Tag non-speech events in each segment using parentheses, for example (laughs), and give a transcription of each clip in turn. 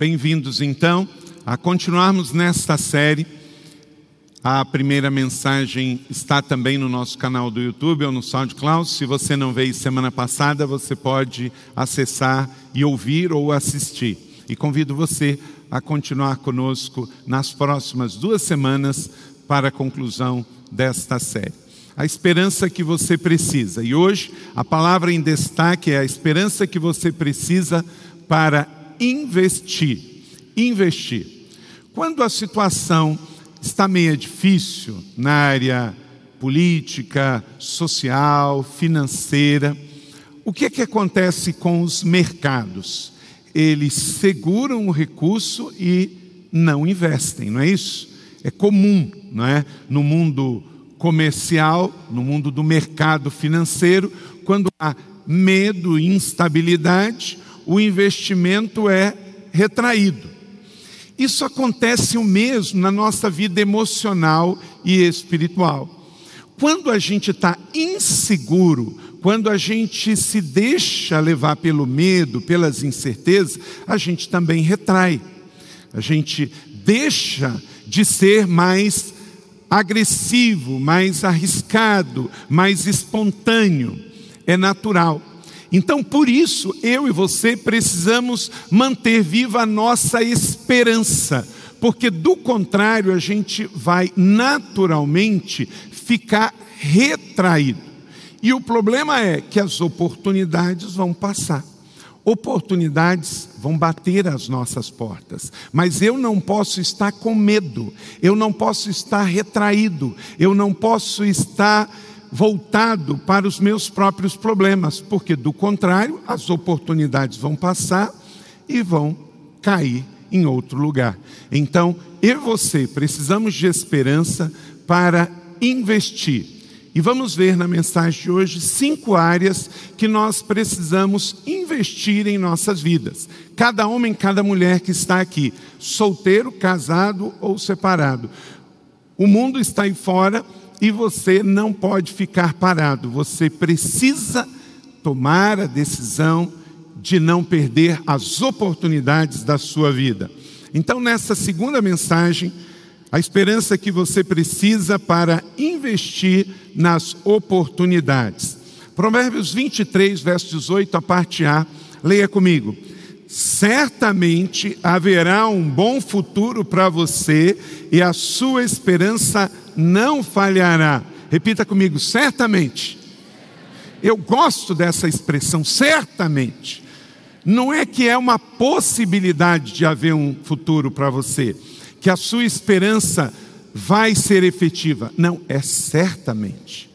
Bem-vindos então a continuarmos nesta série. A primeira mensagem está também no nosso canal do YouTube ou no SoundCloud. Se você não veio semana passada, você pode acessar e ouvir ou assistir. E convido você a continuar conosco nas próximas duas semanas para a conclusão desta série. A esperança que você precisa. E hoje a palavra em destaque é a esperança que você precisa para investir. Investir. Quando a situação está meio difícil na área política, social, financeira, o que é que acontece com os mercados? Eles seguram o recurso e não investem, não é isso? É comum, não é? No mundo comercial, no mundo do mercado financeiro, quando há medo e instabilidade, o investimento é retraído. Isso acontece o mesmo na nossa vida emocional e espiritual. Quando a gente está inseguro, quando a gente se deixa levar pelo medo, pelas incertezas, a gente também retrai. A gente deixa de ser mais agressivo, mais arriscado, mais espontâneo. É natural. Então, por isso, eu e você precisamos manter viva a nossa esperança, porque do contrário, a gente vai naturalmente ficar retraído. E o problema é que as oportunidades vão passar. Oportunidades vão bater às nossas portas, mas eu não posso estar com medo, eu não posso estar retraído, eu não posso estar voltado para os meus próprios problemas, porque do contrário, as oportunidades vão passar e vão cair em outro lugar. Então, eu e você precisamos de esperança para investir. E vamos ver na mensagem de hoje cinco áreas que nós precisamos investir em nossas vidas. Cada homem, cada mulher que está aqui, solteiro, casado ou separado. O mundo está aí fora e você não pode ficar parado, você precisa tomar a decisão de não perder as oportunidades da sua vida. Então, nessa segunda mensagem, a esperança que você precisa para investir nas oportunidades. Provérbios 23, verso 18, a parte A, leia comigo. Certamente haverá um bom futuro para você e a sua esperança não falhará. Repita comigo, certamente. Eu gosto dessa expressão, certamente. Não é que é uma possibilidade de haver um futuro para você, que a sua esperança vai ser efetiva. Não, é certamente.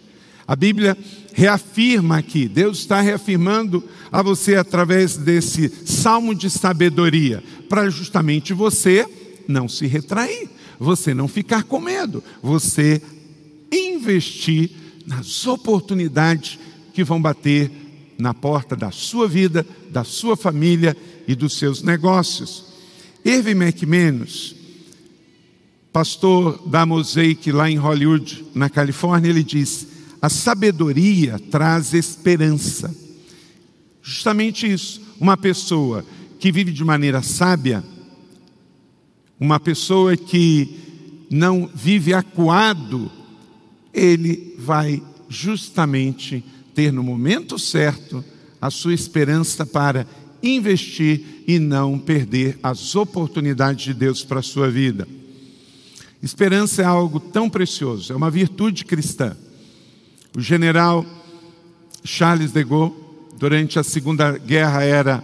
A Bíblia reafirma aqui, Deus está reafirmando a você através desse salmo de sabedoria, para justamente você não se retrair você não ficar com medo, você investir nas oportunidades que vão bater na porta da sua vida, da sua família e dos seus negócios. Irving McManus, pastor da Mosaic lá em Hollywood, na Califórnia, ele diz: a sabedoria traz esperança. Justamente isso, uma pessoa que vive de maneira sábia, uma pessoa que não vive acuado, ele vai justamente ter no momento certo a sua esperança para investir e não perder as oportunidades de Deus para a sua vida. Esperança é algo tão precioso, é uma virtude cristã. O general Charles de Gaulle, durante a Segunda Guerra, era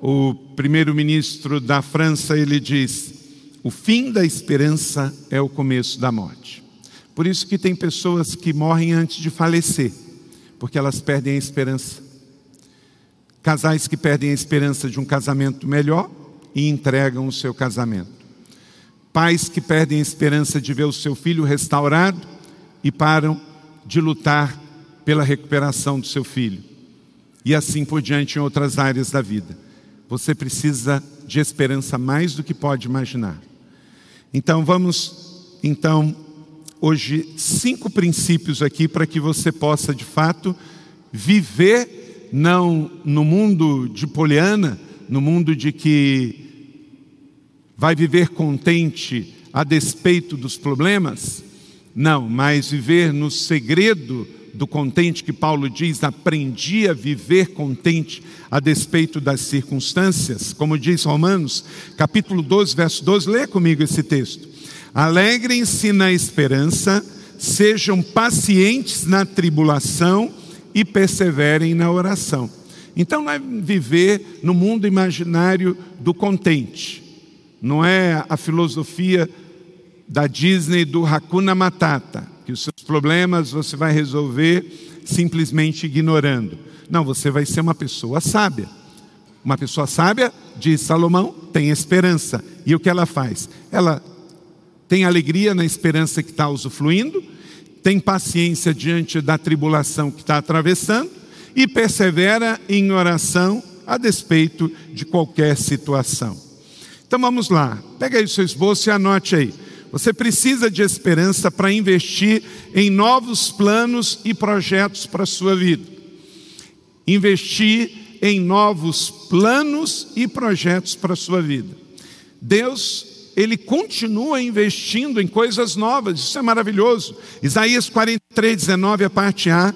o primeiro-ministro da França, ele diz: o fim da esperança é o começo da morte. Por isso que tem pessoas que morrem antes de falecer, porque elas perdem a esperança. Casais que perdem a esperança de um casamento melhor e entregam o seu casamento. Pais que perdem a esperança de ver o seu filho restaurado e param de lutar pela recuperação do seu filho. E assim por diante em outras áreas da vida. Você precisa de esperança mais do que pode imaginar. Então vamos, então, hoje, cinco princípios aqui para que você possa, de fato, viver não no mundo de Poliana, no mundo de que vai viver contente a despeito dos problemas? Não, mas viver no segredo do contente que Paulo diz, aprendi a viver contente a despeito das circunstâncias, como diz Romanos, capítulo 12, verso 12, leia comigo esse texto. Alegrem-se na esperança, sejam pacientes na tribulação e perseverem na oração. Então não é viver no mundo imaginário do contente, não é a filosofia da Disney do Hakuna Matata, que os seus problemas você vai resolver simplesmente ignorando. Não, você vai ser uma pessoa sábia. Uma pessoa sábia, diz Salomão, tem esperança. E o que ela faz? Ela tem alegria na esperança que está usufruindo, tem paciência diante da tribulação que está atravessando e persevera em oração a despeito de qualquer situação. Então vamos lá, pega aí o seu esboço e anote aí. Você precisa de esperança para investir em novos planos e projetos para a sua vida. Investir em novos planos e projetos para a sua vida. Deus, Ele continua investindo em coisas novas, isso é maravilhoso. Isaías 43, 19, a parte A.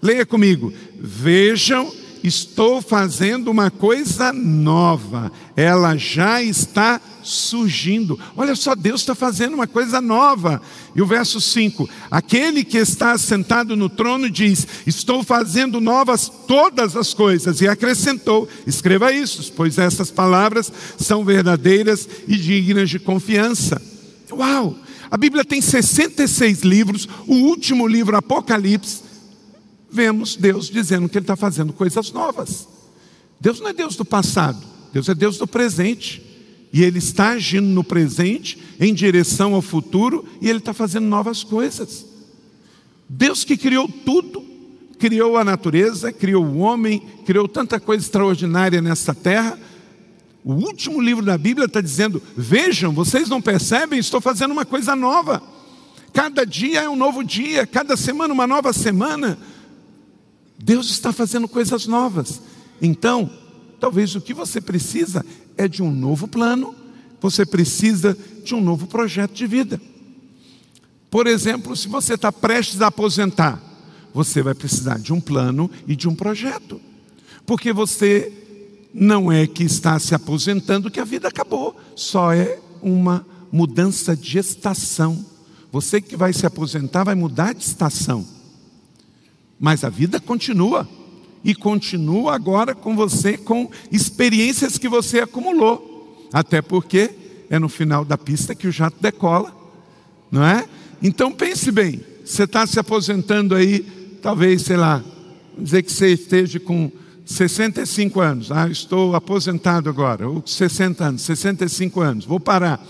Leia comigo. Vejam estou fazendo uma coisa nova, ela já está surgindo. Olha só, Deus está fazendo uma coisa nova. E o verso 5: Aquele que está sentado no trono diz: Estou fazendo novas todas as coisas. E acrescentou: Escreva isso, pois essas palavras são verdadeiras e dignas de confiança. Uau! A Bíblia tem 66 livros, o último livro, Apocalipse vemos Deus dizendo que Ele está fazendo coisas novas. Deus não é Deus do passado, Deus é Deus do presente. E Ele está agindo no presente em direção ao futuro e Ele está fazendo novas coisas. Deus que criou tudo, criou a natureza, criou o homem, criou tanta coisa extraordinária nessa terra. O último livro da Bíblia está dizendo: Vejam, vocês não percebem, estou fazendo uma coisa nova. Cada dia é um novo dia, cada semana uma nova semana. Deus está fazendo coisas novas. Então, talvez o que você precisa é de um novo plano, você precisa de um novo projeto de vida. Por exemplo, se você está prestes a aposentar, você vai precisar de um plano e de um projeto, porque você não é que está se aposentando que a vida acabou, só é uma mudança de estação. Você que vai se aposentar vai mudar de estação. Mas a vida continua. E continua agora com você, com experiências que você acumulou. Até porque é no final da pista que o jato decola, não é? Então pense bem: você está se aposentando aí, talvez, sei lá, dizer que você esteja com 65 anos, ah, estou aposentado agora, ou 60 anos, 65 anos, vou parar.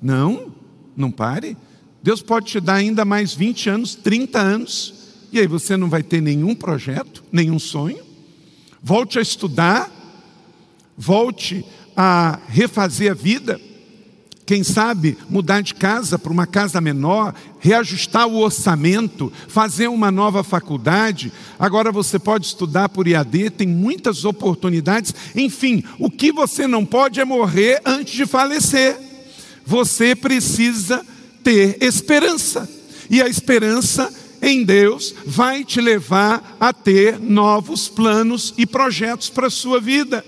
Não, não pare. Deus pode te dar ainda mais 20 anos, 30 anos. E aí você não vai ter nenhum projeto, nenhum sonho. Volte a estudar, volte a refazer a vida. Quem sabe mudar de casa para uma casa menor, reajustar o orçamento, fazer uma nova faculdade. Agora você pode estudar por IAD, tem muitas oportunidades. Enfim, o que você não pode é morrer antes de falecer. Você precisa ter esperança. E a esperança em Deus vai te levar a ter novos planos e projetos para a sua vida.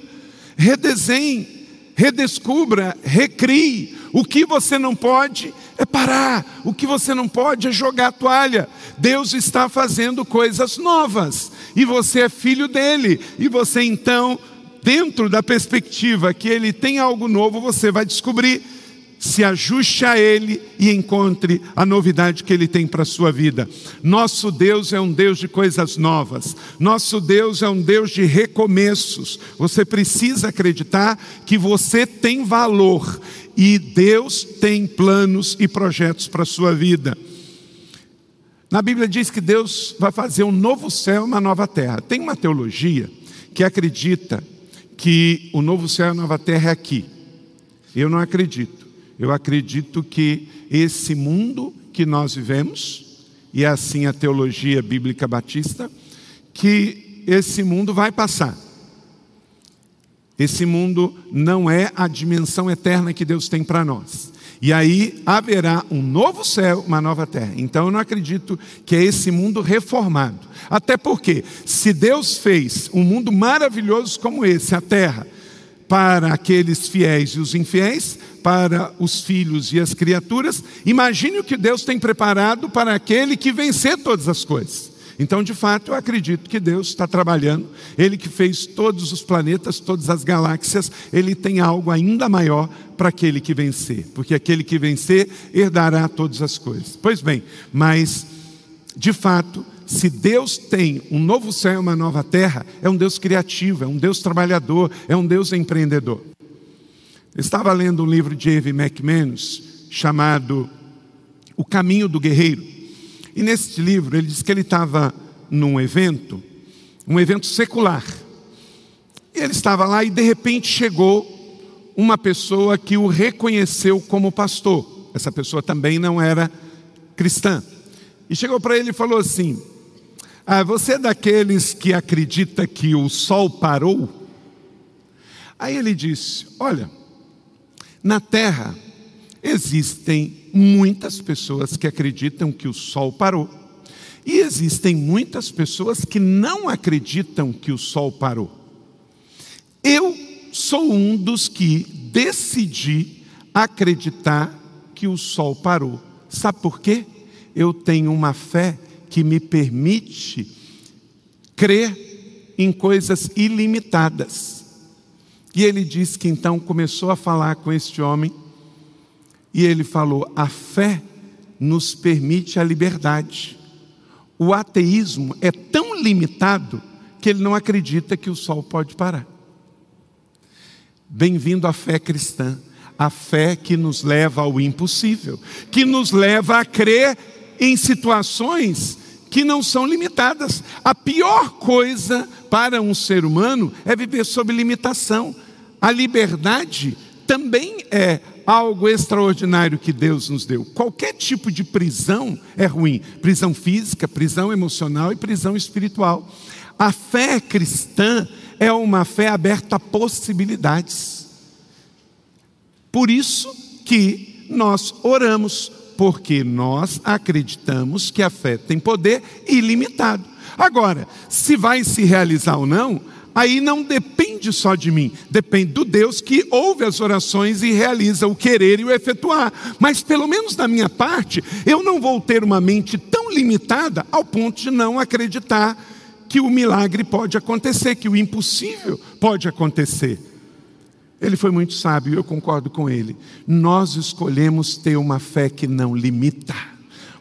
Redesenhe, redescubra, recrie. O que você não pode é parar, o que você não pode é jogar a toalha. Deus está fazendo coisas novas e você é filho dele, e você então, dentro da perspectiva que ele tem algo novo, você vai descobrir se ajuste a Ele e encontre a novidade que Ele tem para a sua vida. Nosso Deus é um Deus de coisas novas, nosso Deus é um Deus de recomeços. Você precisa acreditar que você tem valor e Deus tem planos e projetos para a sua vida. Na Bíblia diz que Deus vai fazer um novo céu e uma nova terra. Tem uma teologia que acredita que o novo céu e a nova terra é aqui. Eu não acredito. Eu acredito que esse mundo que nós vivemos, e é assim a teologia bíblica batista, que esse mundo vai passar. Esse mundo não é a dimensão eterna que Deus tem para nós. E aí haverá um novo céu, uma nova terra. Então eu não acredito que é esse mundo reformado. Até porque, se Deus fez um mundo maravilhoso como esse, a terra, para aqueles fiéis e os infiéis, para os filhos e as criaturas, imagine o que Deus tem preparado para aquele que vencer todas as coisas. Então, de fato, eu acredito que Deus está trabalhando, Ele que fez todos os planetas, todas as galáxias, Ele tem algo ainda maior para aquele que vencer, porque aquele que vencer herdará todas as coisas. Pois bem, mas, de fato, se Deus tem um novo céu e uma nova terra, é um Deus criativo, é um Deus trabalhador, é um Deus empreendedor. Estava lendo um livro de Eve McManus chamado O Caminho do Guerreiro. E nesse livro ele diz que ele estava num evento, um evento secular. E ele estava lá e de repente chegou uma pessoa que o reconheceu como pastor. Essa pessoa também não era cristã. E chegou para ele e falou assim: ah, Você é daqueles que acredita que o sol parou? Aí ele disse: Olha, na terra existem muitas pessoas que acreditam que o sol parou. E existem muitas pessoas que não acreditam que o sol parou. Eu sou um dos que decidi acreditar que o sol parou. Sabe por quê? Eu tenho uma fé que me permite crer em coisas ilimitadas. E ele diz que então começou a falar com este homem e ele falou: a fé nos permite a liberdade. O ateísmo é tão limitado que ele não acredita que o sol pode parar. Bem-vindo à fé cristã, a fé que nos leva ao impossível, que nos leva a crer em situações que não são limitadas. A pior coisa para um ser humano é viver sob limitação. A liberdade também é algo extraordinário que Deus nos deu. Qualquer tipo de prisão é ruim: prisão física, prisão emocional e prisão espiritual. A fé cristã é uma fé aberta a possibilidades. Por isso que nós oramos, porque nós acreditamos que a fé tem poder ilimitado. Agora, se vai se realizar ou não, aí não depende só de mim, depende do Deus que ouve as orações e realiza o querer e o efetuar. Mas pelo menos da minha parte, eu não vou ter uma mente tão limitada ao ponto de não acreditar que o milagre pode acontecer, que o impossível pode acontecer. Ele foi muito sábio, eu concordo com ele. Nós escolhemos ter uma fé que não limita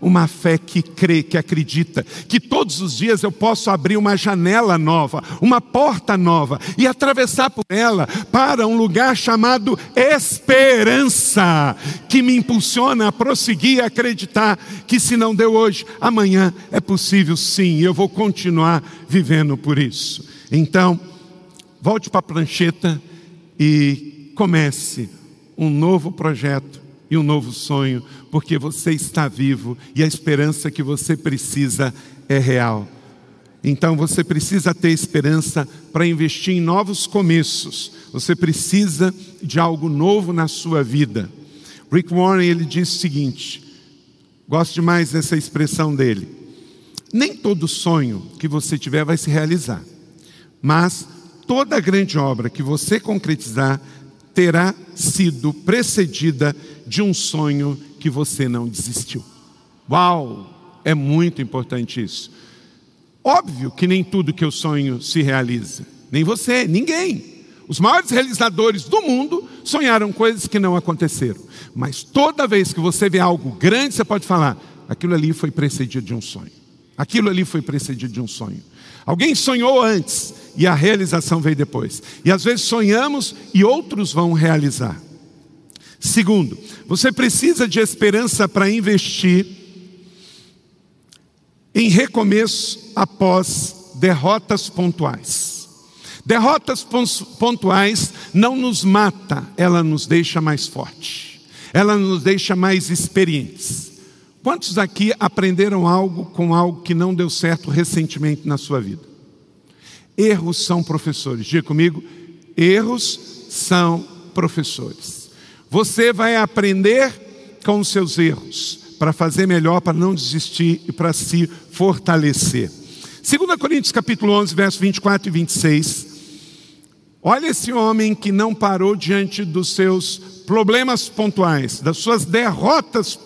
uma fé que crê, que acredita, que todos os dias eu posso abrir uma janela nova, uma porta nova e atravessar por ela para um lugar chamado esperança, que me impulsiona a prosseguir, a acreditar que se não deu hoje, amanhã é possível sim, eu vou continuar vivendo por isso. Então, volte para a prancheta e comece um novo projeto e um novo sonho, porque você está vivo e a esperança que você precisa é real. Então você precisa ter esperança para investir em novos começos. Você precisa de algo novo na sua vida. Rick Warren ele diz o seguinte: gosto demais dessa expressão dele. Nem todo sonho que você tiver vai se realizar, mas toda grande obra que você concretizar terá sido precedida de um sonho que você não desistiu. Uau! É muito importante isso. Óbvio que nem tudo que eu sonho se realiza. Nem você, ninguém. Os maiores realizadores do mundo sonharam coisas que não aconteceram. Mas toda vez que você vê algo grande, você pode falar: aquilo ali foi precedido de um sonho. Aquilo ali foi precedido de um sonho. Alguém sonhou antes e a realização veio depois. E às vezes sonhamos e outros vão realizar. Segundo, você precisa de esperança para investir em recomeço após derrotas pontuais. Derrotas pontuais não nos mata, ela nos deixa mais forte. Ela nos deixa mais experientes. Quantos aqui aprenderam algo com algo que não deu certo recentemente na sua vida? Erros são professores. Diga comigo, Erros são professores. Você vai aprender com os seus erros para fazer melhor, para não desistir e para se fortalecer. 2 Coríntios capítulo 11, versos 24 e 26. Olha esse homem que não parou diante dos seus problemas pontuais, das suas derrotas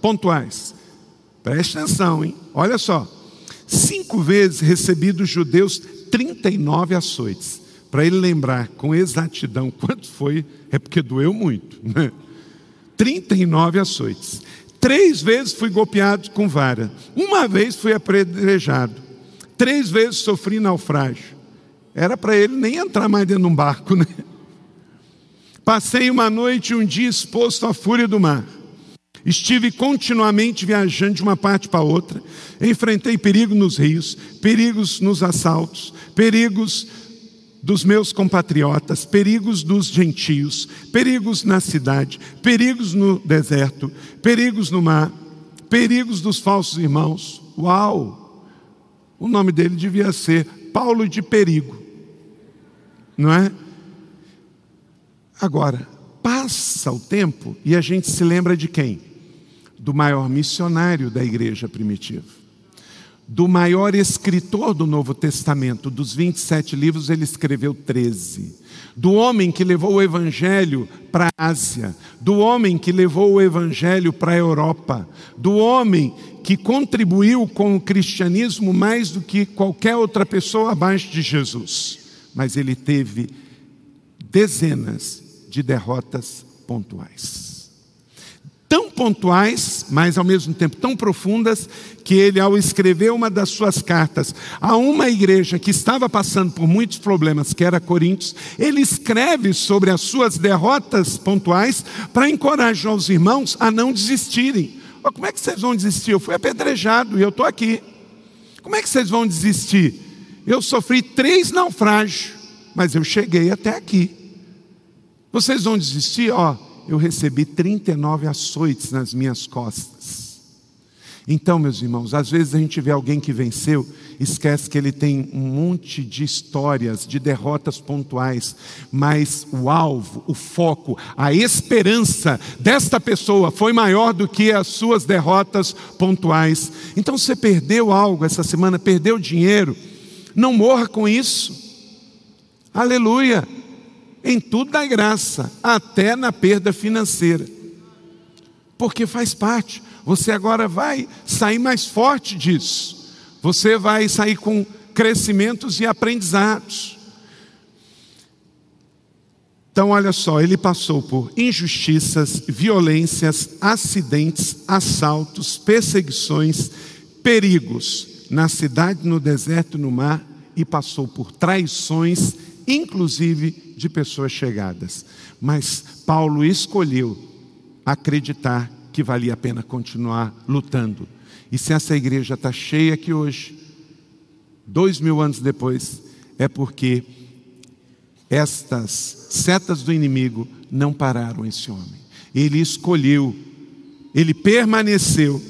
pontuais. Preste atenção, hein? Olha só. Cinco vezes recebi dos judeus 39 açoites. Para ele lembrar com exatidão quanto foi, é porque doeu muito. Né? 39 açoites. Três vezes fui golpeado com vara. Uma vez fui apedrejado. Três vezes sofri naufrágio. Era para ele nem entrar mais dentro de um barco, né? Passei uma noite e um dia exposto à fúria do mar. Estive continuamente viajando de uma parte para outra. Enfrentei perigo nos rios, perigos nos assaltos, perigos dos meus compatriotas, perigos dos gentios, perigos na cidade, perigos no deserto, perigos no mar, perigos dos falsos irmãos. Uau! O nome dele devia ser Paulo de Perigo, não é? Agora, passa o tempo e a gente se lembra de quem? Do maior missionário da igreja primitiva do maior escritor do Novo Testamento, dos 27 livros, ele escreveu 13. Do homem que levou o Evangelho para a Ásia, do homem que levou o Evangelho para a Europa, do homem que contribuiu com o cristianismo mais do que qualquer outra pessoa abaixo de Jesus. Mas ele teve dezenas de derrotas pontuais tão pontuais, mas ao mesmo tempo tão profundas, que ele, ao escrever uma das suas cartas a uma igreja que estava passando por muitos problemas, que era Coríntios, ele escreve sobre as suas derrotas pontuais para encorajar os irmãos a não desistirem. Oh, como é que vocês vão desistir? Eu fui apedrejado e eu estou aqui. Como é que vocês vão desistir? Eu sofri três naufrágios, mas eu cheguei até aqui. Vocês vão desistir? Ó, oh, eu recebi 39 açoites nas minhas costas. Então, meus irmãos, às vezes a gente vê alguém que venceu, esquece que ele tem um monte de histórias, de derrotas pontuais, mas o alvo, o foco, a esperança desta pessoa foi maior do que as suas derrotas pontuais. Então, você perdeu algo essa semana, perdeu dinheiro, não morra com isso. Aleluia em tudo dá graça, até na perda financeira. Porque faz parte. Você agora vai sair mais forte disso. Você vai sair com crescimentos e aprendizados. Então, olha só, ele passou por injustiças, violências, acidentes, assaltos, perseguições, perigos na cidade, no deserto, no mar, e passou por traições inclusive de pessoas chegadas. Mas Paulo escolheu acreditar que valia a pena continuar lutando. E se essa igreja está cheia aqui hoje, dois mil anos depois, é porque estas setas do inimigo não pararam esse homem. Ele escolheu, ele permaneceu.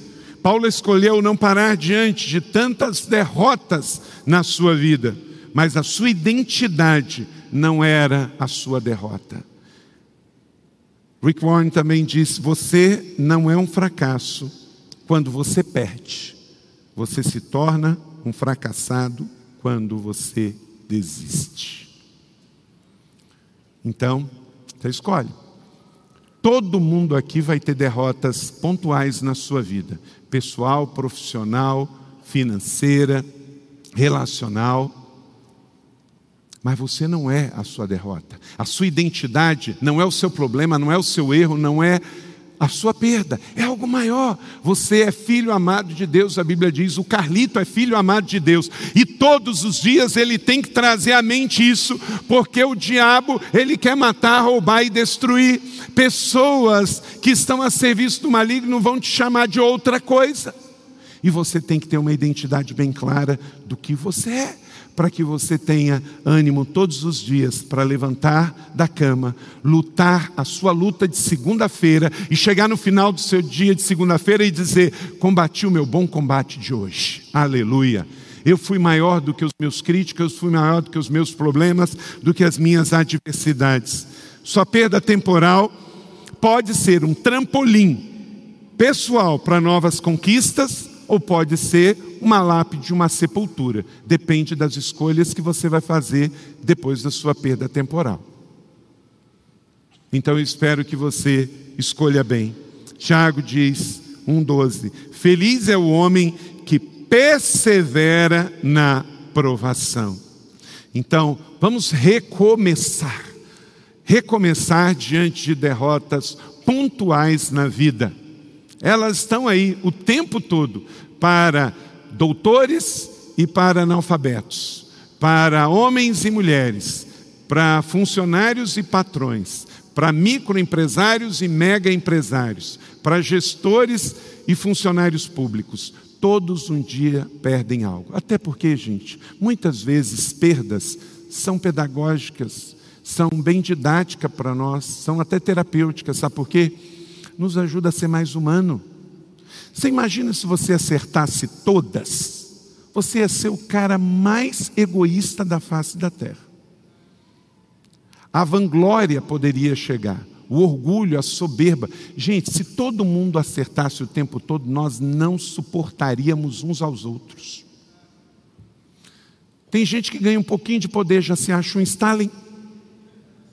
Paulo escolheu não parar diante de tantas derrotas na sua vida mas a sua identidade não era a sua derrota. Rick Warren também disse: você não é um fracasso quando você perde, você se torna um fracassado quando você desiste. Então, você escolhe. Todo mundo aqui vai ter derrotas pontuais na sua vida, pessoal, profissional, financeira, relacional. Mas você não é a sua derrota. A sua identidade não é o seu problema, não é o seu erro, não é a sua perda. É algo maior. Você é filho amado de Deus, a Bíblia diz. O Carlito é filho amado de Deus. E todos os dias ele tem que trazer à mente isso, porque o diabo, ele quer matar, roubar e destruir. Pessoas que estão a serviço do maligno vão te chamar de outra coisa. E você tem que ter uma identidade bem clara do que você é para que você tenha ânimo todos os dias para levantar da cama, lutar a sua luta de segunda-feira e chegar no final do seu dia de segunda-feira e dizer: Combati o meu bom combate de hoje. Aleluia. Eu fui maior do que os meus críticos, eu fui maior do que os meus problemas, do que as minhas adversidades. Sua perda temporal pode ser um trampolim pessoal para novas conquistas ou pode ser uma lápide, uma sepultura. Depende das escolhas que você vai fazer depois da sua perda temporal. Então eu espero que você escolha bem. Tiago diz 1,12: Feliz é o homem que persevera na provação. Então, vamos recomeçar. Recomeçar diante de derrotas pontuais na vida. Elas estão aí o tempo todo para doutores e para analfabetos, para homens e mulheres, para funcionários e patrões, para microempresários e mega empresários, para gestores e funcionários públicos. Todos um dia perdem algo. Até porque, gente, muitas vezes perdas são pedagógicas, são bem didáticas para nós, são até terapêuticas, sabe por quê? Nos ajuda a ser mais humano. Você imagina se você acertasse todas, você ia ser o cara mais egoísta da face da terra. A vanglória poderia chegar, o orgulho, a soberba. Gente, se todo mundo acertasse o tempo todo, nós não suportaríamos uns aos outros. Tem gente que ganha um pouquinho de poder, já se acha um Stalin,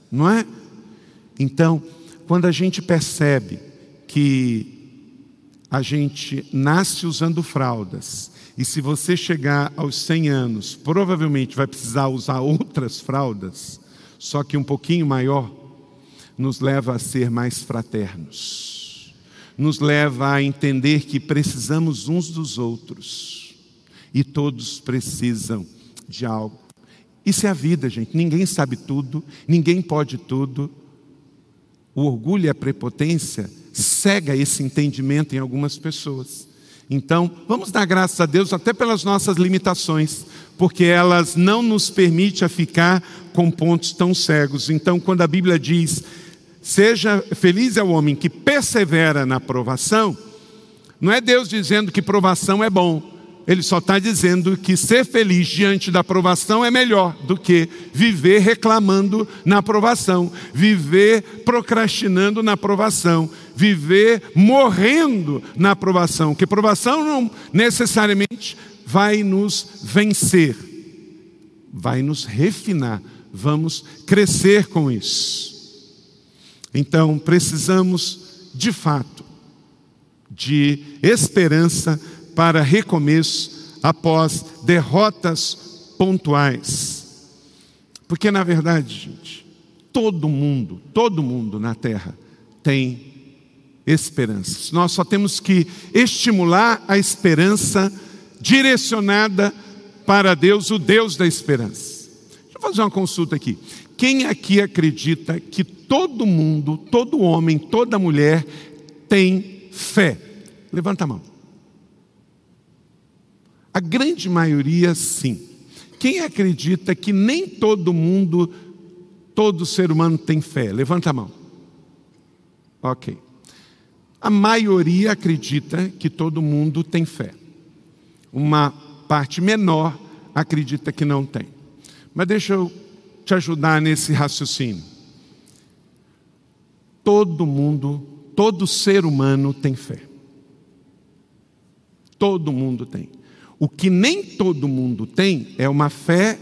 não é? Então, quando a gente percebe que a gente nasce usando fraldas, e se você chegar aos 100 anos, provavelmente vai precisar usar outras fraldas, só que um pouquinho maior, nos leva a ser mais fraternos, nos leva a entender que precisamos uns dos outros e todos precisam de algo. Isso é a vida, gente. Ninguém sabe tudo, ninguém pode tudo. O orgulho e a prepotência cega esse entendimento em algumas pessoas. Então, vamos dar graças a Deus até pelas nossas limitações, porque elas não nos permitem ficar com pontos tão cegos. Então, quando a Bíblia diz: "Seja feliz é o homem que persevera na provação", não é Deus dizendo que provação é bom. Ele só está dizendo que ser feliz diante da aprovação é melhor do que viver reclamando na aprovação, viver procrastinando na aprovação, viver morrendo na aprovação. Que aprovação não necessariamente vai nos vencer, vai nos refinar, vamos crescer com isso. Então, precisamos, de fato, de esperança para recomeço após derrotas pontuais. Porque, na verdade, gente, todo mundo, todo mundo na terra tem esperança. Nós só temos que estimular a esperança direcionada para Deus, o Deus da esperança. Deixa eu fazer uma consulta aqui. Quem aqui acredita que todo mundo, todo homem, toda mulher tem fé? Levanta a mão. A grande maioria, sim. Quem acredita que nem todo mundo, todo ser humano tem fé? Levanta a mão. Ok. A maioria acredita que todo mundo tem fé. Uma parte menor acredita que não tem. Mas deixa eu te ajudar nesse raciocínio. Todo mundo, todo ser humano tem fé. Todo mundo tem. O que nem todo mundo tem é uma fé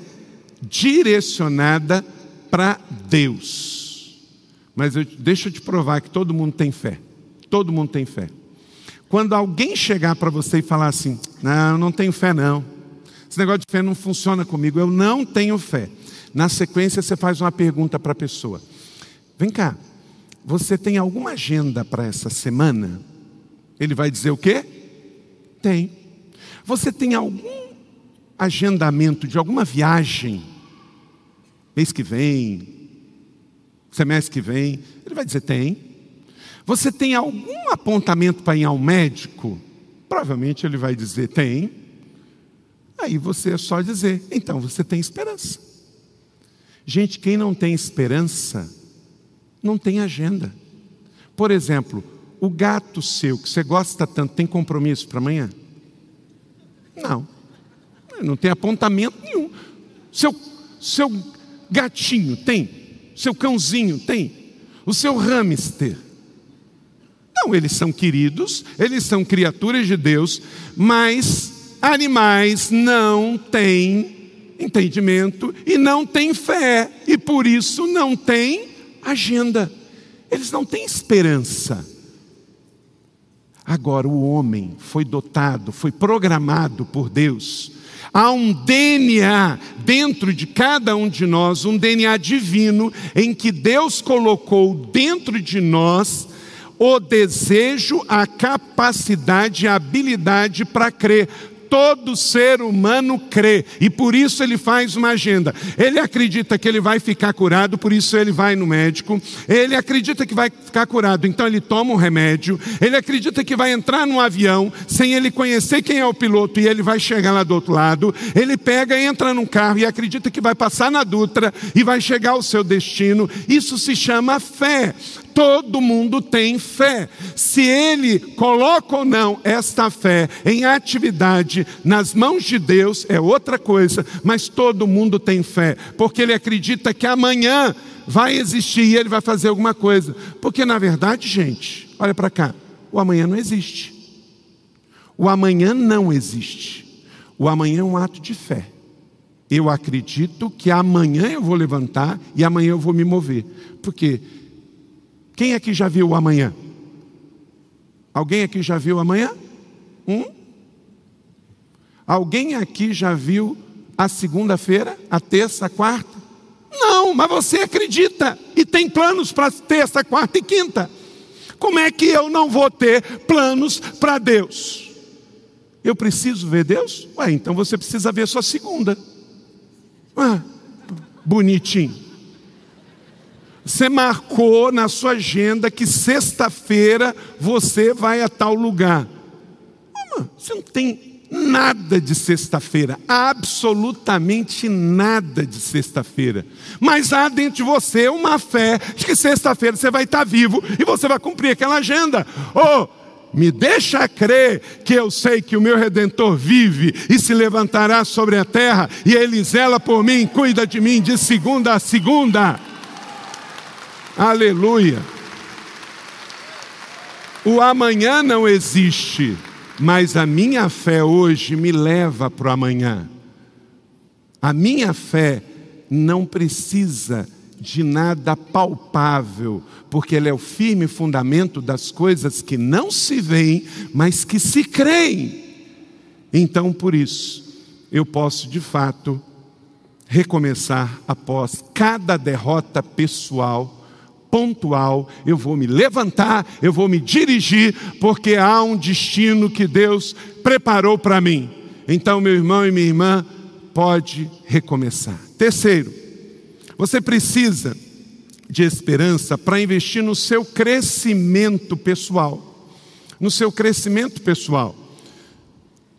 direcionada para Deus. Mas eu, deixa eu te provar que todo mundo tem fé. Todo mundo tem fé. Quando alguém chegar para você e falar assim: Não, eu não tenho fé, não. Esse negócio de fé não funciona comigo, eu não tenho fé. Na sequência, você faz uma pergunta para a pessoa: Vem cá, você tem alguma agenda para essa semana? Ele vai dizer o quê? Tem. Você tem algum agendamento de alguma viagem? Mês que vem? Semestre que vem? Ele vai dizer: tem. Você tem algum apontamento para ir ao médico? Provavelmente ele vai dizer: tem. Aí você é só dizer: então você tem esperança. Gente, quem não tem esperança, não tem agenda. Por exemplo, o gato seu, que você gosta tanto, tem compromisso para amanhã? Não. Não tem apontamento nenhum. Seu, seu gatinho tem? Seu cãozinho tem? O seu hamster? Não, eles são queridos, eles são criaturas de Deus, mas animais não têm entendimento e não têm fé, e por isso não têm agenda, eles não têm esperança. Agora, o homem foi dotado, foi programado por Deus. Há um DNA dentro de cada um de nós, um DNA divino, em que Deus colocou dentro de nós o desejo, a capacidade, a habilidade para crer todo ser humano crê, e por isso ele faz uma agenda. Ele acredita que ele vai ficar curado, por isso ele vai no médico. Ele acredita que vai ficar curado, então ele toma um remédio. Ele acredita que vai entrar num avião sem ele conhecer quem é o piloto e ele vai chegar lá do outro lado. Ele pega, entra num carro e acredita que vai passar na Dutra e vai chegar ao seu destino. Isso se chama fé. Todo mundo tem fé. Se ele coloca ou não esta fé em atividade nas mãos de Deus, é outra coisa, mas todo mundo tem fé, porque ele acredita que amanhã vai existir e ele vai fazer alguma coisa. Porque na verdade, gente, olha para cá, o amanhã não existe. O amanhã não existe. O amanhã é um ato de fé. Eu acredito que amanhã eu vou levantar e amanhã eu vou me mover. Porque quem aqui já viu o amanhã? Alguém aqui já viu amanhã? Um? Alguém aqui já viu a segunda-feira, a terça, a quarta? Não, mas você acredita e tem planos para terça, quarta e quinta. Como é que eu não vou ter planos para Deus? Eu preciso ver Deus? Ué, então você precisa ver sua segunda. Ah, bonitinho. Você marcou na sua agenda que sexta-feira você vai a tal lugar. você não tem nada de sexta-feira, absolutamente nada de sexta-feira. Mas há dentro de você uma fé de que sexta-feira você vai estar vivo e você vai cumprir aquela agenda. Oh, me deixa crer que eu sei que o meu redentor vive e se levantará sobre a terra e ele zela por mim, cuida de mim de segunda a segunda. Aleluia. O amanhã não existe, mas a minha fé hoje me leva para o amanhã. A minha fé não precisa de nada palpável, porque ela é o firme fundamento das coisas que não se veem, mas que se creem. Então, por isso, eu posso de fato recomeçar após cada derrota pessoal pontual, eu vou me levantar, eu vou me dirigir, porque há um destino que Deus preparou para mim. Então, meu irmão e minha irmã, pode recomeçar. Terceiro, você precisa de esperança para investir no seu crescimento pessoal. No seu crescimento pessoal.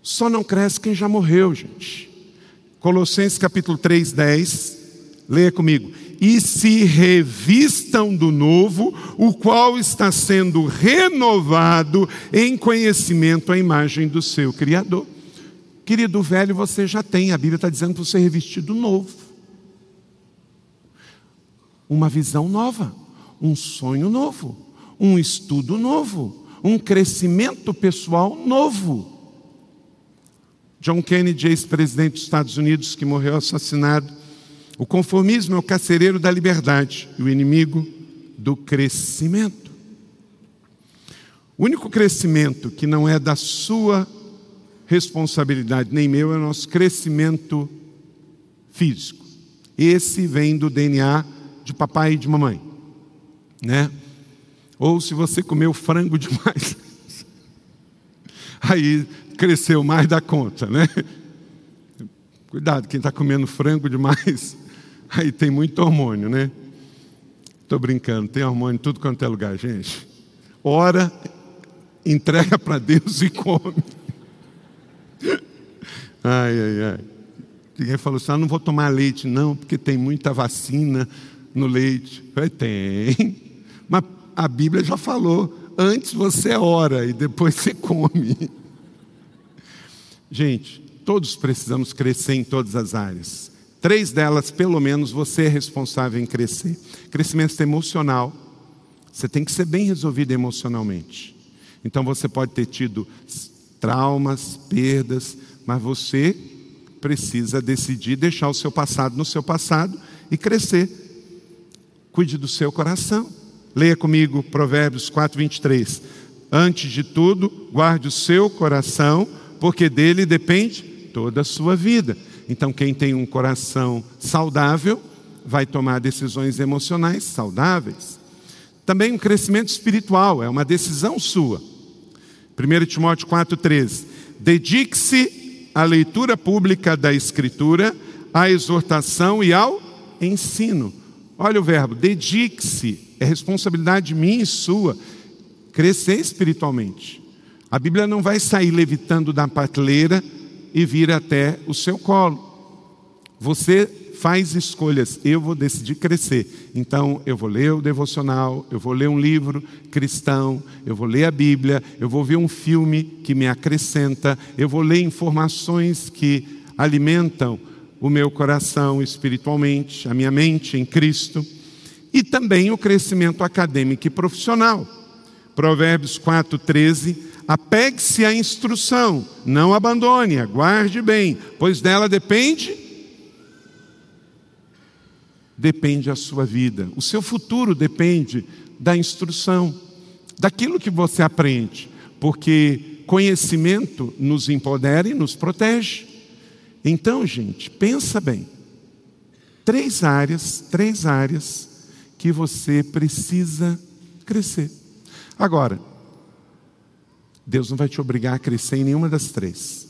Só não cresce quem já morreu, gente. Colossenses capítulo 3, 10. Leia comigo e se revistam do novo, o qual está sendo renovado em conhecimento à imagem do seu Criador. Querido velho, você já tem, a Bíblia está dizendo para você revestir do novo. Uma visão nova, um sonho novo, um estudo novo, um crescimento pessoal novo. John Kennedy, ex-presidente dos Estados Unidos, que morreu assassinado, o conformismo é o carcereiro da liberdade e o inimigo do crescimento. O único crescimento que não é da sua responsabilidade, nem meu, é o nosso crescimento físico. Esse vem do DNA de papai e de mamãe, né? Ou se você comeu frango demais, (laughs) aí cresceu mais da conta, né? Cuidado, quem está comendo frango demais Aí tem muito hormônio, né? Estou brincando, tem hormônio em tudo quanto é lugar, gente. Ora, entrega para Deus e come. Ai, ai, ai. Ninguém falou assim: ah, não vou tomar leite, não, porque tem muita vacina no leite. falei, tem. Mas a Bíblia já falou: antes você ora e depois você come. Gente, todos precisamos crescer em todas as áreas. Três delas, pelo menos, você é responsável em crescer. Crescimento emocional. Você tem que ser bem resolvido emocionalmente. Então você pode ter tido traumas, perdas, mas você precisa decidir deixar o seu passado no seu passado e crescer. Cuide do seu coração. Leia comigo Provérbios 4, 23. Antes de tudo, guarde o seu coração, porque dele depende toda a sua vida. Então, quem tem um coração saudável vai tomar decisões emocionais saudáveis. Também um crescimento espiritual, é uma decisão sua. 1 Timóteo 4,13. Dedique-se à leitura pública da Escritura, à exortação e ao ensino. Olha o verbo, dedique-se, é responsabilidade minha e sua, crescer espiritualmente. A Bíblia não vai sair levitando da prateleira e vir até o seu colo. Você faz escolhas, eu vou decidir crescer. Então, eu vou ler o devocional, eu vou ler um livro cristão, eu vou ler a Bíblia, eu vou ver um filme que me acrescenta, eu vou ler informações que alimentam o meu coração espiritualmente, a minha mente em Cristo, e também o crescimento acadêmico e profissional. Provérbios 4:13 Apegue-se à instrução, não abandone-a, guarde bem, pois dela depende depende a sua vida. O seu futuro depende da instrução, daquilo que você aprende, porque conhecimento nos empodera e nos protege. Então, gente, pensa bem. Três áreas, três áreas que você precisa crescer. Agora, Deus não vai te obrigar a crescer em nenhuma das três.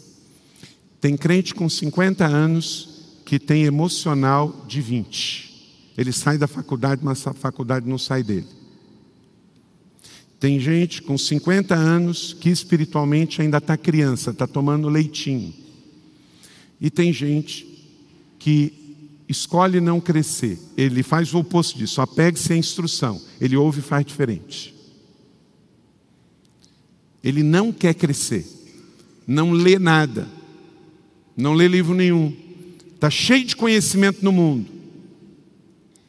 Tem crente com 50 anos que tem emocional de 20. Ele sai da faculdade, mas a faculdade não sai dele. Tem gente com 50 anos que espiritualmente ainda está criança, está tomando leitinho. E tem gente que escolhe não crescer. Ele faz o oposto disso, apegue-se à instrução. Ele ouve e faz diferente. Ele não quer crescer, não lê nada, não lê livro nenhum, está cheio de conhecimento no mundo.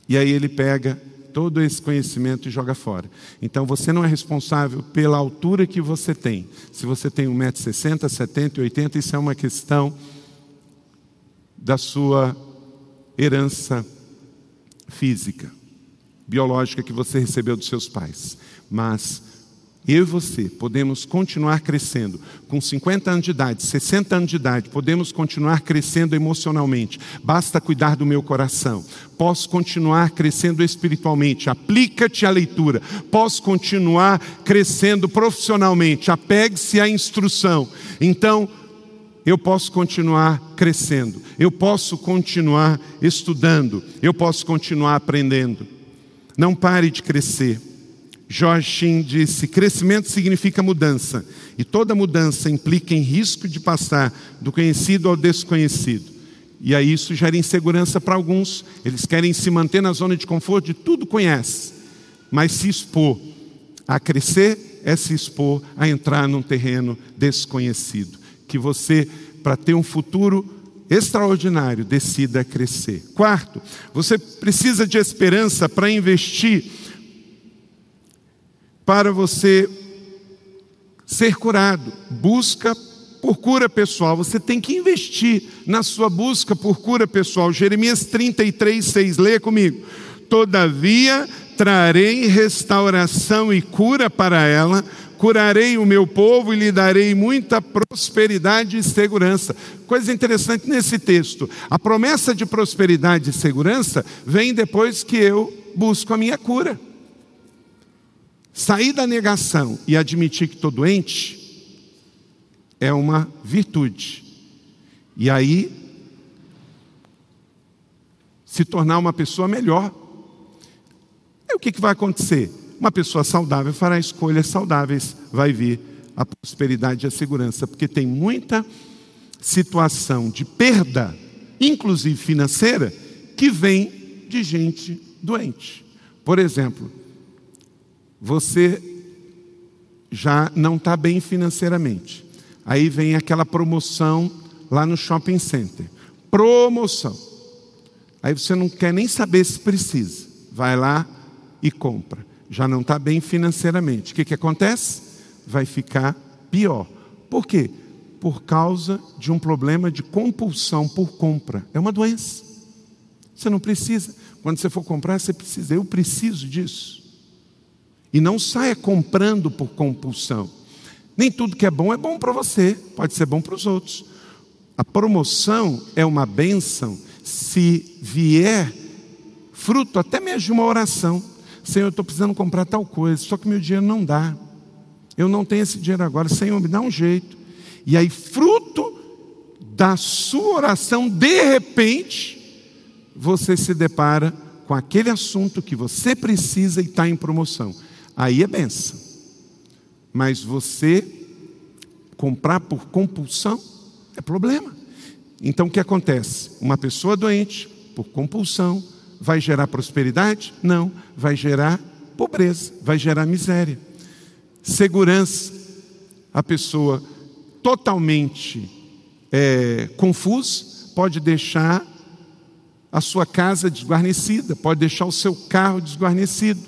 E aí ele pega todo esse conhecimento e joga fora. Então você não é responsável pela altura que você tem. Se você tem 1,60m, 70 80 isso é uma questão da sua herança física, biológica que você recebeu dos seus pais. Mas eu e você podemos continuar crescendo. Com 50 anos de idade, 60 anos de idade, podemos continuar crescendo emocionalmente. Basta cuidar do meu coração. Posso continuar crescendo espiritualmente. Aplica-te à leitura. Posso continuar crescendo profissionalmente. Apegue-se à instrução. Então, eu posso continuar crescendo. Eu posso continuar estudando. Eu posso continuar aprendendo. Não pare de crescer. George disse: crescimento significa mudança, e toda mudança implica em risco de passar do conhecido ao desconhecido. E aí isso gera insegurança para alguns, eles querem se manter na zona de conforto de tudo conhece, mas se expor a crescer é se expor a entrar num terreno desconhecido. Que você, para ter um futuro extraordinário, decida crescer. Quarto, você precisa de esperança para investir para você ser curado. Busca por cura pessoal. Você tem que investir na sua busca por cura pessoal. Jeremias 33, 6. Leia comigo. Todavia trarei restauração e cura para ela, curarei o meu povo e lhe darei muita prosperidade e segurança. Coisa interessante nesse texto: a promessa de prosperidade e segurança vem depois que eu busco a minha cura. Sair da negação e admitir que estou doente é uma virtude. E aí, se tornar uma pessoa melhor. O que, que vai acontecer? Uma pessoa saudável fará escolhas saudáveis, vai vir a prosperidade e a segurança, porque tem muita situação de perda, inclusive financeira, que vem de gente doente. Por exemplo, você já não está bem financeiramente. Aí vem aquela promoção lá no shopping center. Promoção. Aí você não quer nem saber se precisa. Vai lá e compra. Já não está bem financeiramente. O que, que acontece? Vai ficar pior. Por quê? Por causa de um problema de compulsão por compra. É uma doença. Você não precisa. Quando você for comprar, você precisa. Eu preciso disso. E não saia comprando por compulsão. Nem tudo que é bom é bom para você, pode ser bom para os outros. A promoção é uma bênção se vier fruto até mesmo de uma oração. Senhor, eu estou precisando comprar tal coisa, só que meu dinheiro não dá. Eu não tenho esse dinheiro agora. Senhor, me dá um jeito. E aí, fruto da sua oração, de repente, você se depara com aquele assunto que você precisa e está em promoção. Aí é benção. Mas você comprar por compulsão é problema. Então o que acontece? Uma pessoa doente, por compulsão, vai gerar prosperidade? Não, vai gerar pobreza, vai gerar miséria. Segurança, a pessoa totalmente é, confusa pode deixar a sua casa desguarnecida, pode deixar o seu carro desguarnecido.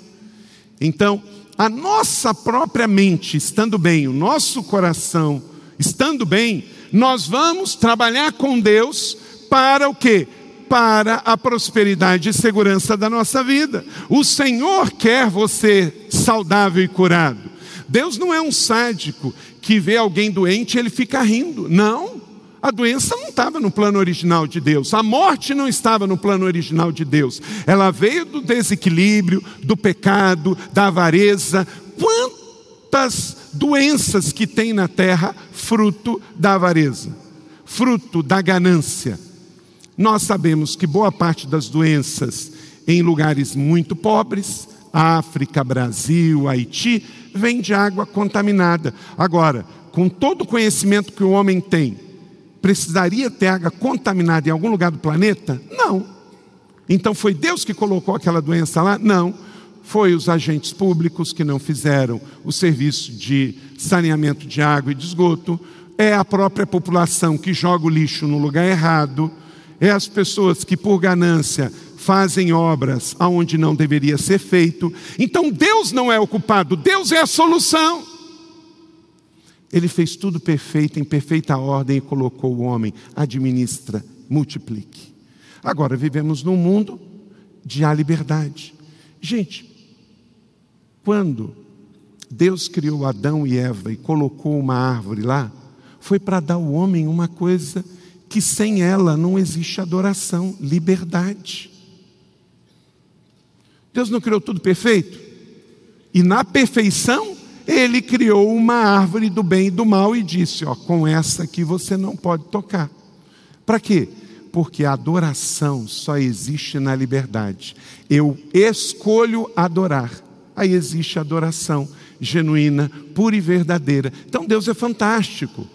Então, a nossa própria mente estando bem, o nosso coração estando bem, nós vamos trabalhar com Deus para o quê? Para a prosperidade e segurança da nossa vida. O Senhor quer você saudável e curado. Deus não é um sádico que vê alguém doente e ele fica rindo. Não. A doença não estava no plano original de Deus, a morte não estava no plano original de Deus, ela veio do desequilíbrio, do pecado, da avareza. Quantas doenças que tem na terra fruto da avareza, fruto da ganância? Nós sabemos que boa parte das doenças em lugares muito pobres, África, Brasil, Haiti, vem de água contaminada. Agora, com todo o conhecimento que o homem tem, precisaria ter água contaminada em algum lugar do planeta? Não. Então foi Deus que colocou aquela doença lá? Não. Foi os agentes públicos que não fizeram o serviço de saneamento de água e de esgoto, é a própria população que joga o lixo no lugar errado, é as pessoas que por ganância fazem obras aonde não deveria ser feito. Então Deus não é o culpado, Deus é a solução. Ele fez tudo perfeito, em perfeita ordem e colocou o homem. Administra, multiplique. Agora vivemos num mundo de a liberdade. Gente, quando Deus criou Adão e Eva e colocou uma árvore lá, foi para dar ao homem uma coisa que sem ela não existe adoração, liberdade. Deus não criou tudo perfeito? E na perfeição ele criou uma árvore do bem e do mal e disse: Ó, com essa aqui você não pode tocar. Para quê? Porque a adoração só existe na liberdade. Eu escolho adorar. Aí existe adoração genuína, pura e verdadeira. Então Deus é fantástico.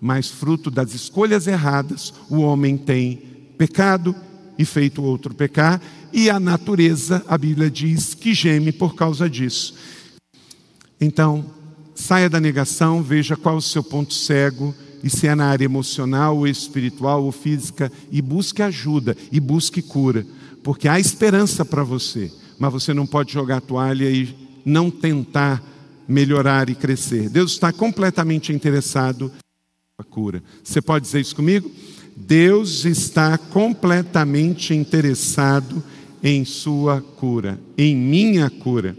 Mas fruto das escolhas erradas, o homem tem pecado e feito outro pecar, e a natureza, a Bíblia diz, que geme por causa disso. Então, saia da negação, veja qual o seu ponto cego, e se é na área emocional, ou espiritual, ou física, e busque ajuda, e busque cura, porque há esperança para você, mas você não pode jogar a toalha e não tentar melhorar e crescer. Deus está completamente interessado na cura. Você pode dizer isso comigo? Deus está completamente interessado em sua cura, em minha cura.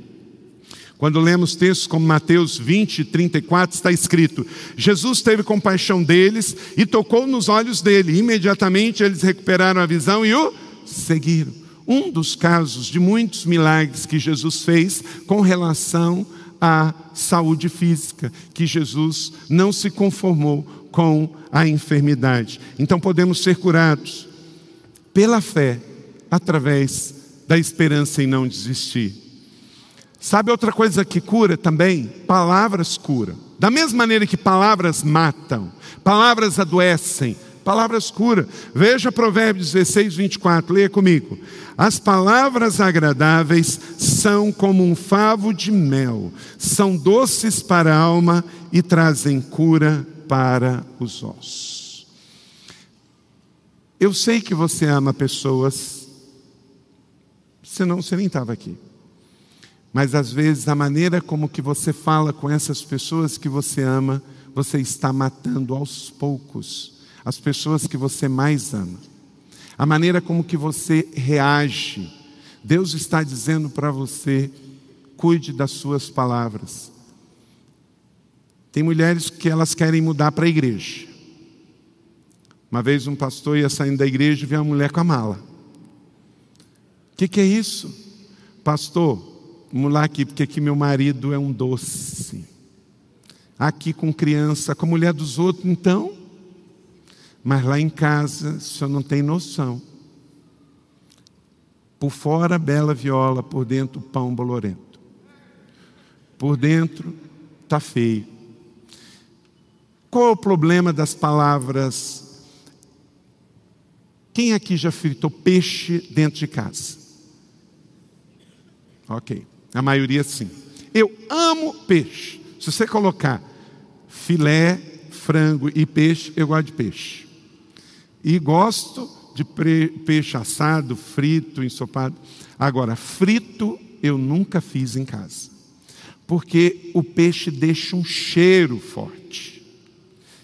Quando lemos textos como Mateus 20, 34, está escrito: Jesus teve compaixão deles e tocou nos olhos dele. Imediatamente eles recuperaram a visão e o seguiram. Um dos casos de muitos milagres que Jesus fez com relação à saúde física, que Jesus não se conformou com a enfermidade. Então podemos ser curados pela fé, através da esperança em não desistir. Sabe outra coisa que cura também? Palavras curam. Da mesma maneira que palavras matam, palavras adoecem, palavras curam. Veja Provérbios 16, 24, leia comigo. As palavras agradáveis são como um favo de mel, são doces para a alma e trazem cura para os ossos. Eu sei que você ama pessoas, senão você nem estava aqui. Mas às vezes a maneira como que você fala com essas pessoas que você ama, você está matando aos poucos as pessoas que você mais ama. A maneira como que você reage. Deus está dizendo para você, cuide das suas palavras. Tem mulheres que elas querem mudar para a igreja. Uma vez um pastor ia saindo da igreja e viu uma mulher com a mala. O que, que é isso? Pastor, vamos lá aqui, porque aqui meu marido é um doce. Aqui com criança, com a mulher dos outros, então. Mas lá em casa, senhor não tem noção. Por fora, bela viola, por dentro, pão bolorento. Por dentro, está feio. Qual é o problema das palavras? Quem aqui já fritou peixe dentro de casa? Ok, a maioria sim. Eu amo peixe. Se você colocar filé, frango e peixe, eu gosto de peixe. E gosto de peixe assado, frito, ensopado. Agora, frito eu nunca fiz em casa. Porque o peixe deixa um cheiro forte.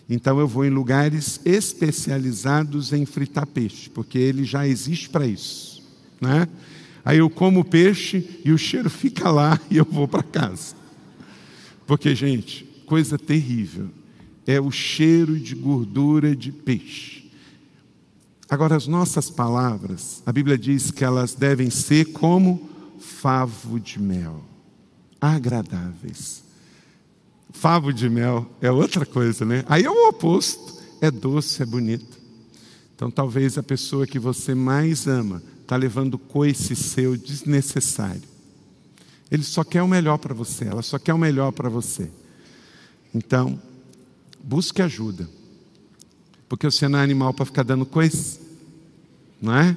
Então eu vou em lugares especializados em fritar peixe, porque ele já existe para isso, né? Aí eu como o peixe e o cheiro fica lá (laughs) e eu vou para casa. Porque, gente, coisa terrível é o cheiro de gordura de peixe. Agora, as nossas palavras, a Bíblia diz que elas devem ser como favo de mel, agradáveis. Favo de mel é outra coisa, né? Aí é o oposto, é doce, é bonito. Então, talvez a pessoa que você mais ama está levando coice seu desnecessário. Ele só quer o melhor para você, ela só quer o melhor para você. Então, busque ajuda. Porque você não é animal para ficar dando coice não é?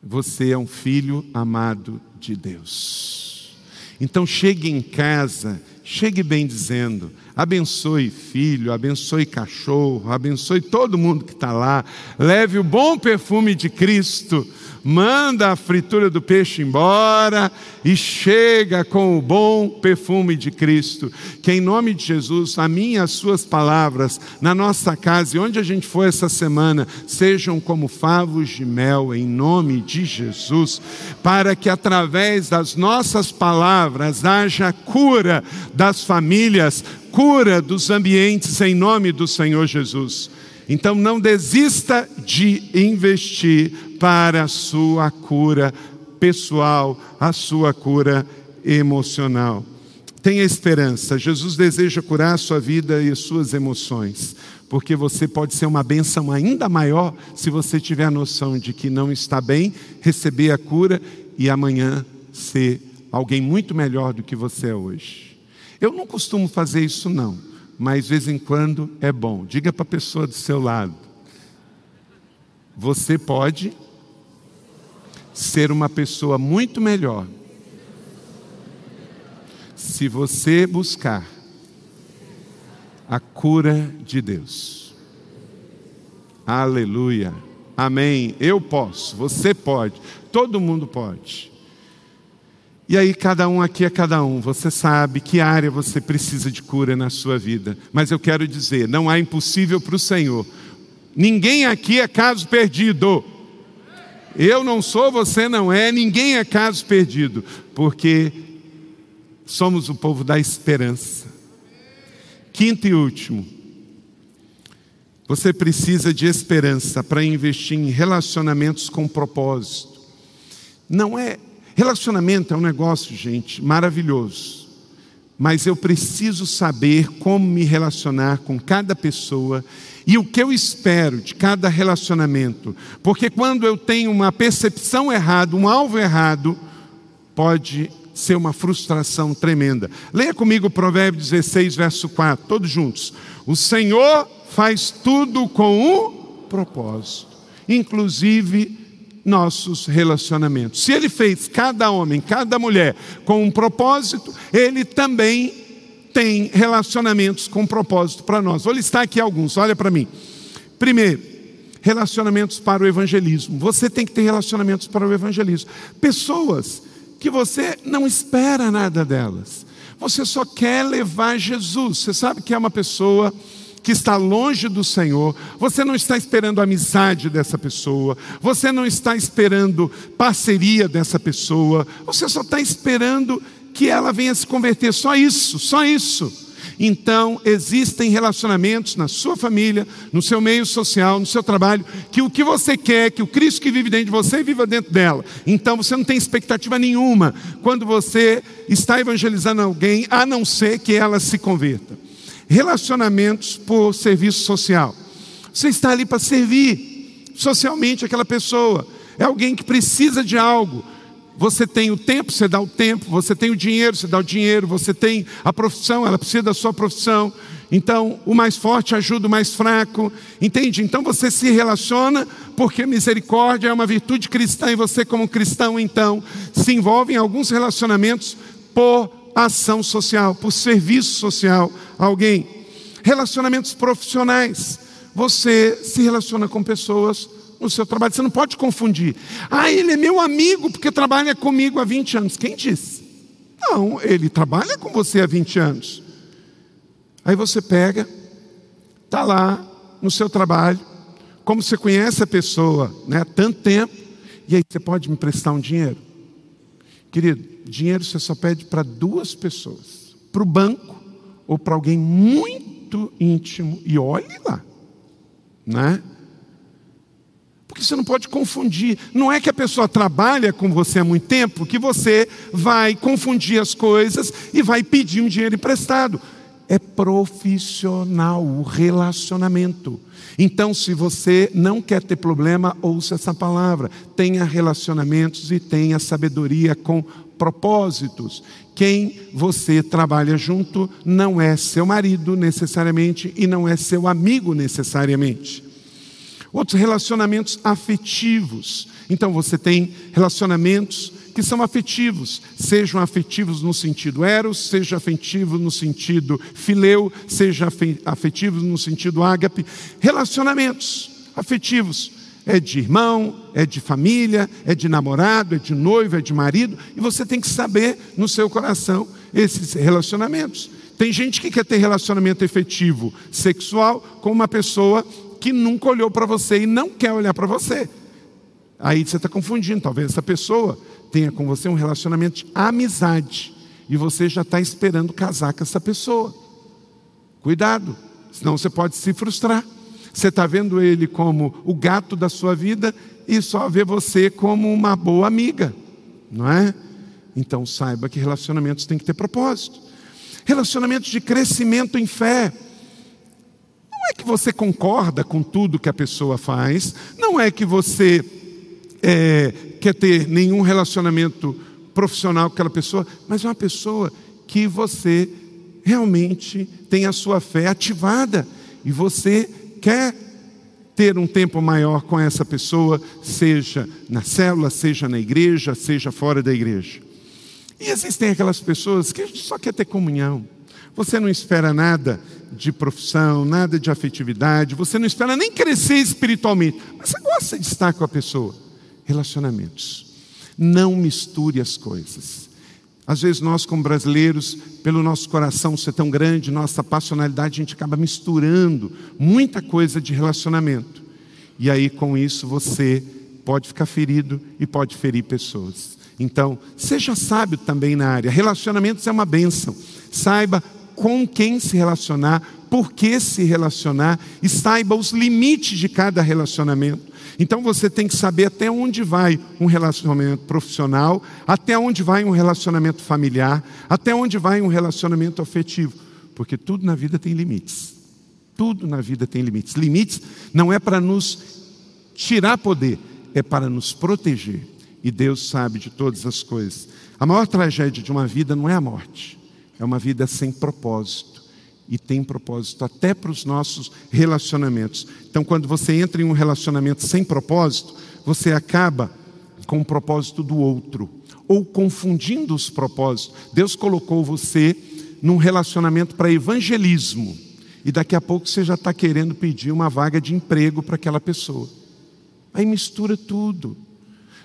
Você é um filho amado de Deus. Então chegue em casa, chegue bem dizendo: abençoe filho, abençoe cachorro, abençoe todo mundo que está lá, leve o bom perfume de Cristo manda a fritura do peixe embora e chega com o bom perfume de Cristo. Que em nome de Jesus, a minha e as suas palavras na nossa casa e onde a gente for essa semana sejam como favos de mel, em nome de Jesus, para que através das nossas palavras haja cura das famílias, cura dos ambientes, em nome do Senhor Jesus. Então não desista de investir para a sua cura pessoal, a sua cura emocional. Tenha esperança, Jesus deseja curar a sua vida e as suas emoções, porque você pode ser uma bênção ainda maior se você tiver a noção de que não está bem, receber a cura e amanhã ser alguém muito melhor do que você é hoje. Eu não costumo fazer isso, não mas de vez em quando é bom. Diga para a pessoa do seu lado: você pode ser uma pessoa muito melhor se você buscar a cura de Deus. Aleluia. Amém. Eu posso, você pode, todo mundo pode. E aí, cada um aqui é cada um. Você sabe que área você precisa de cura na sua vida. Mas eu quero dizer: não há impossível para o Senhor. Ninguém aqui é caso perdido. Eu não sou, você não é, ninguém é caso perdido. Porque somos o povo da esperança. Quinto e último. Você precisa de esperança para investir em relacionamentos com propósito. Não é Relacionamento é um negócio, gente, maravilhoso. Mas eu preciso saber como me relacionar com cada pessoa e o que eu espero de cada relacionamento. Porque quando eu tenho uma percepção errada, um alvo errado, pode ser uma frustração tremenda. Leia comigo o Provérbio 16, verso 4, todos juntos. O Senhor faz tudo com um propósito, inclusive nossos relacionamentos. Se ele fez cada homem, cada mulher com um propósito, ele também tem relacionamentos com propósito para nós. Vou listar aqui alguns, olha para mim. Primeiro, relacionamentos para o evangelismo. Você tem que ter relacionamentos para o evangelismo. Pessoas que você não espera nada delas. Você só quer levar Jesus. Você sabe que é uma pessoa que está longe do Senhor, você não está esperando amizade dessa pessoa, você não está esperando parceria dessa pessoa, você só está esperando que ela venha se converter, só isso, só isso. Então, existem relacionamentos na sua família, no seu meio social, no seu trabalho, que o que você quer, que o Cristo que vive dentro de você viva dentro dela. Então, você não tem expectativa nenhuma quando você está evangelizando alguém, a não ser que ela se converta. Relacionamentos por serviço social. Você está ali para servir socialmente aquela pessoa. É alguém que precisa de algo. Você tem o tempo, você dá o tempo, você tem o dinheiro, você dá o dinheiro, você tem a profissão, ela precisa da sua profissão. Então, o mais forte ajuda o mais fraco, entende? Então você se relaciona porque misericórdia é uma virtude cristã e você, como cristão, então, se envolve em alguns relacionamentos por ação social, por serviço social a alguém. Relacionamentos profissionais. Você se relaciona com pessoas no seu trabalho. Você não pode confundir. Ah, ele é meu amigo porque trabalha comigo há 20 anos. Quem disse? Não, ele trabalha com você há 20 anos. Aí você pega, está lá no seu trabalho, como você conhece a pessoa né, há tanto tempo, e aí você pode me prestar um dinheiro? Querido, dinheiro você só pede para duas pessoas: para o banco ou para alguém muito íntimo, e olhe lá, né? Porque você não pode confundir. Não é que a pessoa trabalha com você há muito tempo que você vai confundir as coisas e vai pedir um dinheiro emprestado. É profissional o relacionamento. Então, se você não quer ter problema, ouça essa palavra. Tenha relacionamentos e tenha sabedoria com propósitos. Quem você trabalha junto não é seu marido necessariamente e não é seu amigo necessariamente. Outros relacionamentos afetivos. Então você tem relacionamentos que são afetivos, sejam afetivos no sentido eros, seja afetivo no sentido fileu, seja afetivos no sentido ágape. Relacionamentos afetivos é de irmão, é de família, é de namorado, é de noivo, é de marido, e você tem que saber no seu coração esses relacionamentos. Tem gente que quer ter relacionamento efetivo sexual com uma pessoa que nunca olhou para você e não quer olhar para você. Aí você está confundindo. Talvez essa pessoa tenha com você um relacionamento de amizade e você já está esperando casar com essa pessoa. Cuidado, senão você pode se frustrar. Você está vendo ele como o gato da sua vida e só vê você como uma boa amiga, não é? Então saiba que relacionamentos têm que ter propósito. Relacionamentos de crescimento em fé é que você concorda com tudo que a pessoa faz, não é que você é, quer ter nenhum relacionamento profissional com aquela pessoa, mas é uma pessoa que você realmente tem a sua fé ativada e você quer ter um tempo maior com essa pessoa, seja na célula, seja na igreja, seja fora da igreja. E existem aquelas pessoas que só quer ter comunhão. Você não espera nada de profissão, nada de afetividade, você não espera nem crescer espiritualmente, mas você gosta de estar com a pessoa. Relacionamentos. Não misture as coisas. Às vezes nós, como brasileiros, pelo nosso coração ser tão grande, nossa passionalidade, a gente acaba misturando muita coisa de relacionamento. E aí, com isso, você pode ficar ferido e pode ferir pessoas. Então, seja sábio também na área. Relacionamentos é uma bênção. Saiba com quem se relacionar, por que se relacionar e saiba os limites de cada relacionamento. Então você tem que saber até onde vai um relacionamento profissional, até onde vai um relacionamento familiar, até onde vai um relacionamento afetivo, porque tudo na vida tem limites. Tudo na vida tem limites. Limites não é para nos tirar poder, é para nos proteger. E Deus sabe de todas as coisas. A maior tragédia de uma vida não é a morte, é uma vida sem propósito. E tem propósito até para os nossos relacionamentos. Então, quando você entra em um relacionamento sem propósito, você acaba com o propósito do outro, ou confundindo os propósitos. Deus colocou você num relacionamento para evangelismo. e daqui a pouco você já está querendo pedir uma vaga de emprego para aquela pessoa. Aí mistura tudo.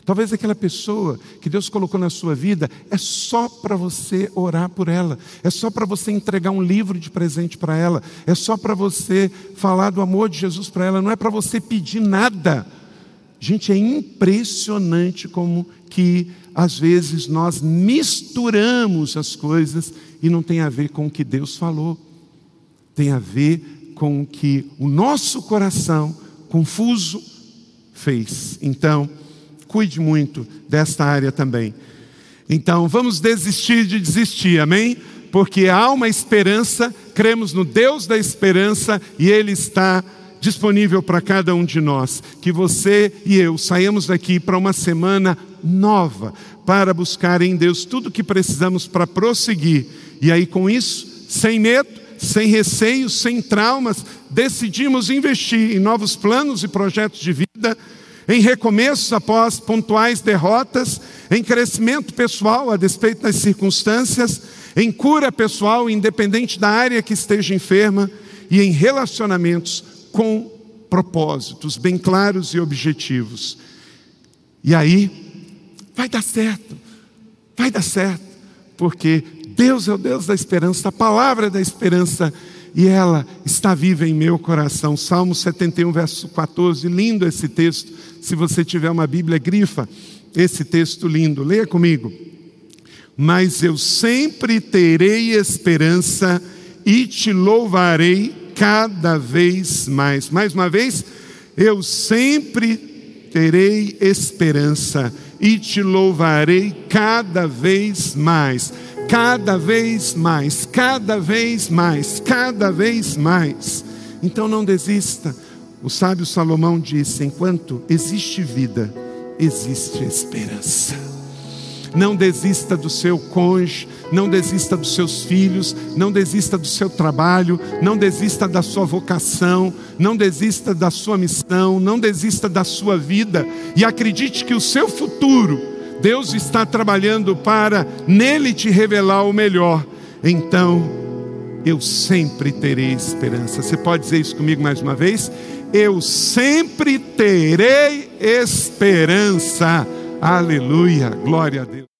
Talvez aquela pessoa que Deus colocou na sua vida é só para você orar por ela, é só para você entregar um livro de presente para ela, é só para você falar do amor de Jesus para ela, não é para você pedir nada. Gente, é impressionante como que às vezes nós misturamos as coisas e não tem a ver com o que Deus falou, tem a ver com o que o nosso coração confuso fez. Então, cuide muito desta área também. Então, vamos desistir de desistir, amém? Porque há uma esperança, cremos no Deus da esperança e Ele está disponível para cada um de nós. Que você e eu saímos daqui para uma semana nova, para buscar em Deus tudo o que precisamos para prosseguir. E aí, com isso, sem medo, sem receio, sem traumas, decidimos investir em novos planos e projetos de vida em recomeços após pontuais derrotas, em crescimento pessoal a despeito das circunstâncias, em cura pessoal, independente da área que esteja enferma, e em relacionamentos com propósitos bem claros e objetivos. E aí, vai dar certo, vai dar certo, porque Deus é o Deus da esperança, a palavra da esperança e ela está viva em meu coração. Salmo 71, verso 14, lindo esse texto. Se você tiver uma Bíblia, grifa esse texto lindo. Leia comigo. Mas eu sempre terei esperança e te louvarei cada vez mais. Mais uma vez, eu sempre terei esperança e te louvarei cada vez mais cada vez mais, cada vez mais, cada vez mais. Então não desista. O sábio Salomão disse: enquanto existe vida, existe esperança. Não desista do seu cônjuge, não desista dos seus filhos, não desista do seu trabalho, não desista da sua vocação, não desista da sua missão, não desista da sua vida e acredite que o seu futuro Deus está trabalhando para nele te revelar o melhor. Então, eu sempre terei esperança. Você pode dizer isso comigo mais uma vez? Eu sempre terei esperança. Aleluia, glória a Deus.